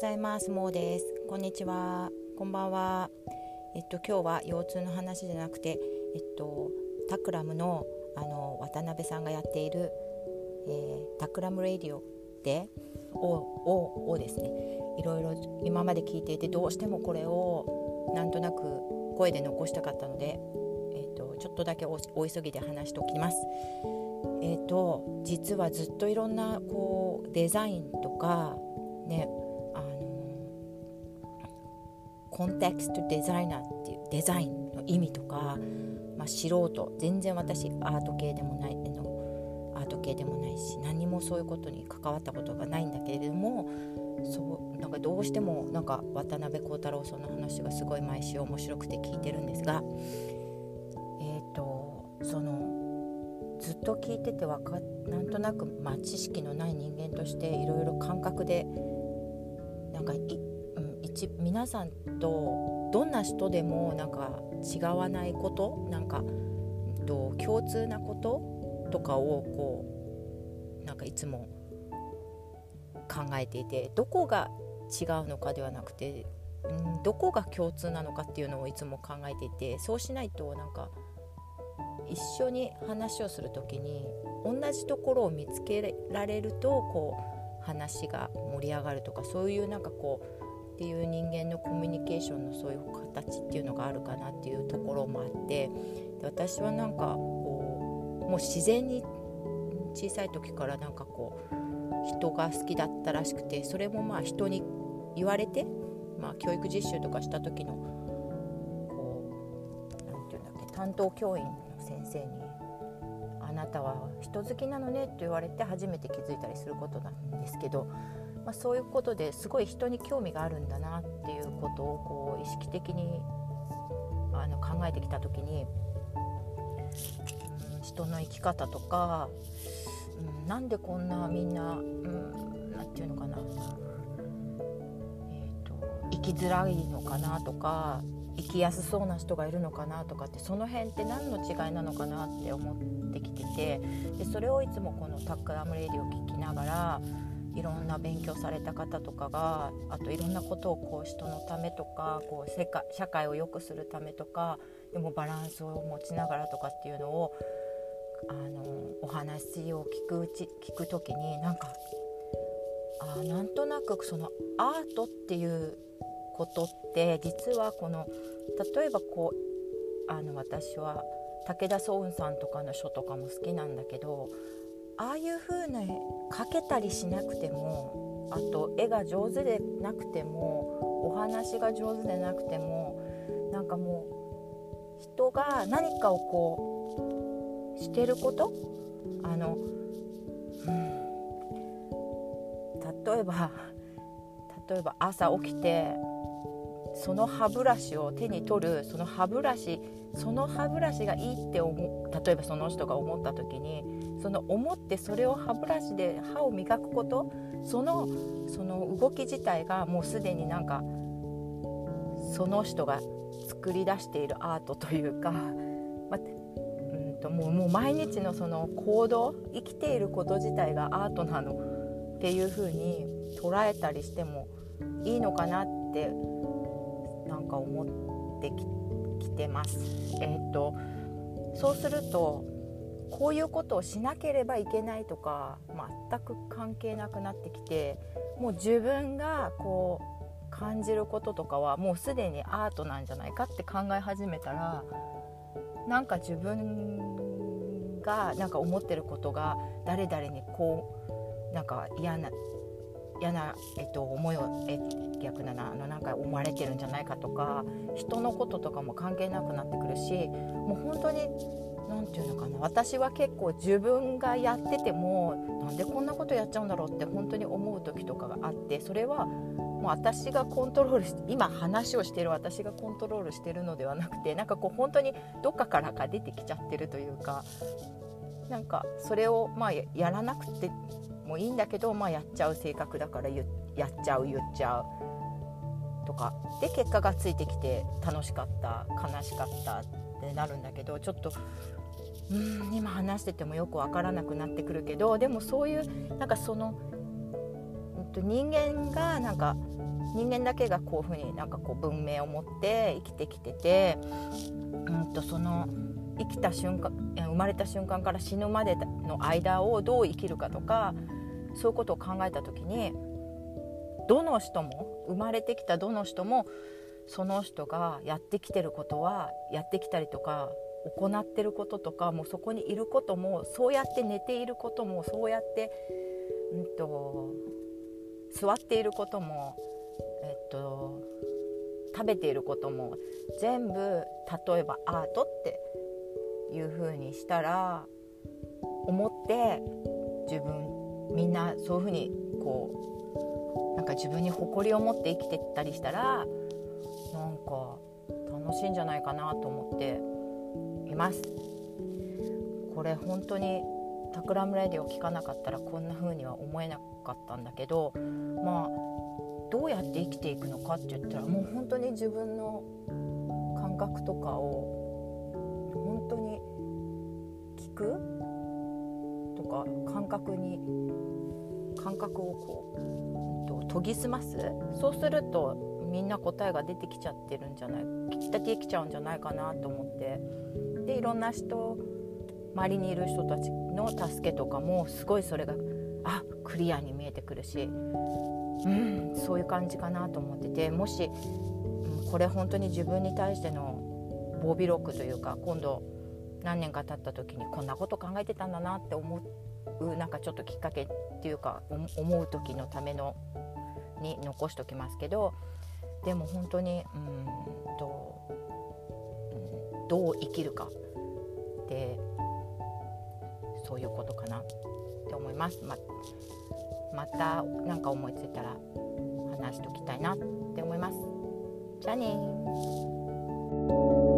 ざいます。もうです。こんにちは。こんばんは。えっと今日は腰痛の話じゃなくてえっと Takram のあの渡辺さんがやっている、えー、 Takram Radio でをををですねいろいろ今まで聞いていてどうしてもこれをなんとなく声で残したかったので、えっとちょっとだけ大急ぎで話しておきます。えーと、実はずっといろんなこうデザインとかねコンテクストデザイナーっていうデザインの意味とか、まあ、素人全然私アート系でもないのアート系でもないし何もそういうことに関わったことがないんだけれどもそうなんかどうしてもなんか渡辺幸太郎さんの話がすごい毎週面白くて聞いてるんですがえっ、ー、とそのずっと聞いててわかなんとなく、まあ、知識のない人間としていろいろ感覚でなんかい、うん、一皆さんとどんな人でもなんか違わないことなんかと共通なこととかをこうなんかいつも考えていてどこが違うのかではなくて、うん、どこが共通なのかっていうのをいつも考えていてそうしないとなんか一緒に話をする時に同じところを見つけられるとこう話が盛り上がるとかそういうなんかこうっていう人間のコミュニケーションのそういう形っていうのがあるかなっていうところもあってで私はなんかこうもう自然に小さい時からなんかこう人が好きだったらしくてそれもまあ人に言われて、まあ、教育実習とかした時のこう何て言うんだっけ担当教員の先生に「あなたは人好きなのね」って言われて初めて気づいたりすることなんですけど、まあ、そういうことですごい人に興味があるんだなっていうことをこう意識的にあの考えてきた時に、人の生き方とか、うん、なんでこんなみんな何、うん、て言うのかな、えーと生きづらいのかなとか生きやすそうな人がいるのかなとかってその辺って何の違いなのかなって思ってきててでそれをいつもこの Takram Radio を聞きながらいろんな勉強された方とかがあといろんなことをこう人のためとかこう世界社会を良くするためとかでもバランスを持ちながらとかっていうのをあのお話を聞くうち聞く時になんかあなんとなくそのアートっていうことって実はこの例えばこうあの私は武田壮雲さんとかの書とかも好きなんだけどああいう風に描けたりしなくてもあと絵が上手でなくてもお話が上手でなくてもなんかもう人が何かをこうしてることあの、うん、例えば例えば朝起きてその歯ブラシを手に取るその歯ブラシその歯ブラシがいいって思例えばその人が思った時にその思ってそれを歯ブラシで歯を磨くことそのその動き自体がもうすでになんかその人が作り出しているアートというか、まうんともうもう毎日のその行動生きていること自体がアートなのっていう風に捉えたりしてもいいのかなってなんか思ってきてます。えー、っとそうするとこういうことをしなければいけないとか全く関係なくなってきてもう自分がこう感じることとかはもうすでにアートなんじゃないかって考え始めたらなんか自分がなんか思ってることが誰々にこうなんか嫌な嫌な、えっと、思いをえ逆だなあのなんか思われてるんじゃないかとか人のこととかも関係なくなってくるしもう本当に何て言うのかな私は結構自分がやっててもなんでこんなことやっちゃうんだろうって本当に思う時とかがあってそれはもう私がコントロールして今話をしてる私がコントロールしてるのではなくてなんかこう本当にどっかからか出てきちゃってるというかなんかそれをまあやらなくてもいいんだけど、まあ、やっちゃう性格だからやっちゃう言っちゃう。とか。で結果がついてきて楽しかった悲しかったってなるんだけどちょっとうん今話しててもよく分からなくなってくるけどでもそういうなんかそのと人間がなんか人間だけがこういうふうになんかこう文明を持って生きてきてて、うんとその生きた瞬間生まれた瞬間から死ぬまでの間をどう生きるかとかそういうことを考えた時にどの人も生まれてきたどの人もその人がやってきてることはやってきたりとか行ってることとかもうそこにいることもそうやって寝ていることもそうやって、うんと、座っていることも、えっと、食べていることも全部例えばアートっていう風にしたら思って自分みんなそういう風にこうなんか自分に誇りを持って生きてったりしたらなんか楽しいんじゃないかなと思って。います。これ本当に Takram Radio を聞かなかったらこんな風には思えなかったんだけどまあどうやって生きていくのかって言ったらもう本当に自分の感覚とかを本当に聞く？とか感覚に感覚をこう研ぎ澄ます？そうするとみんな答えが出てきちゃってるんじゃない聞きたてきちゃうんじゃないかなと思って。でいろんな人周りにいる人たちの助けとかもすごいそれがあクリアに見えてくるしうんそういう感じかなと思ってて。もし、これ本当に自分に対しての防備録というか今度何年か経った時にこんなこと考えてたんだなって思うなんかちょっときっかけっていうか思う時のためのに残しときますけどでも本当にうんと、うん、どう生きるかってそういうことかなって思います。ままた何か思いついたら話しておきたいなって思います。じゃあね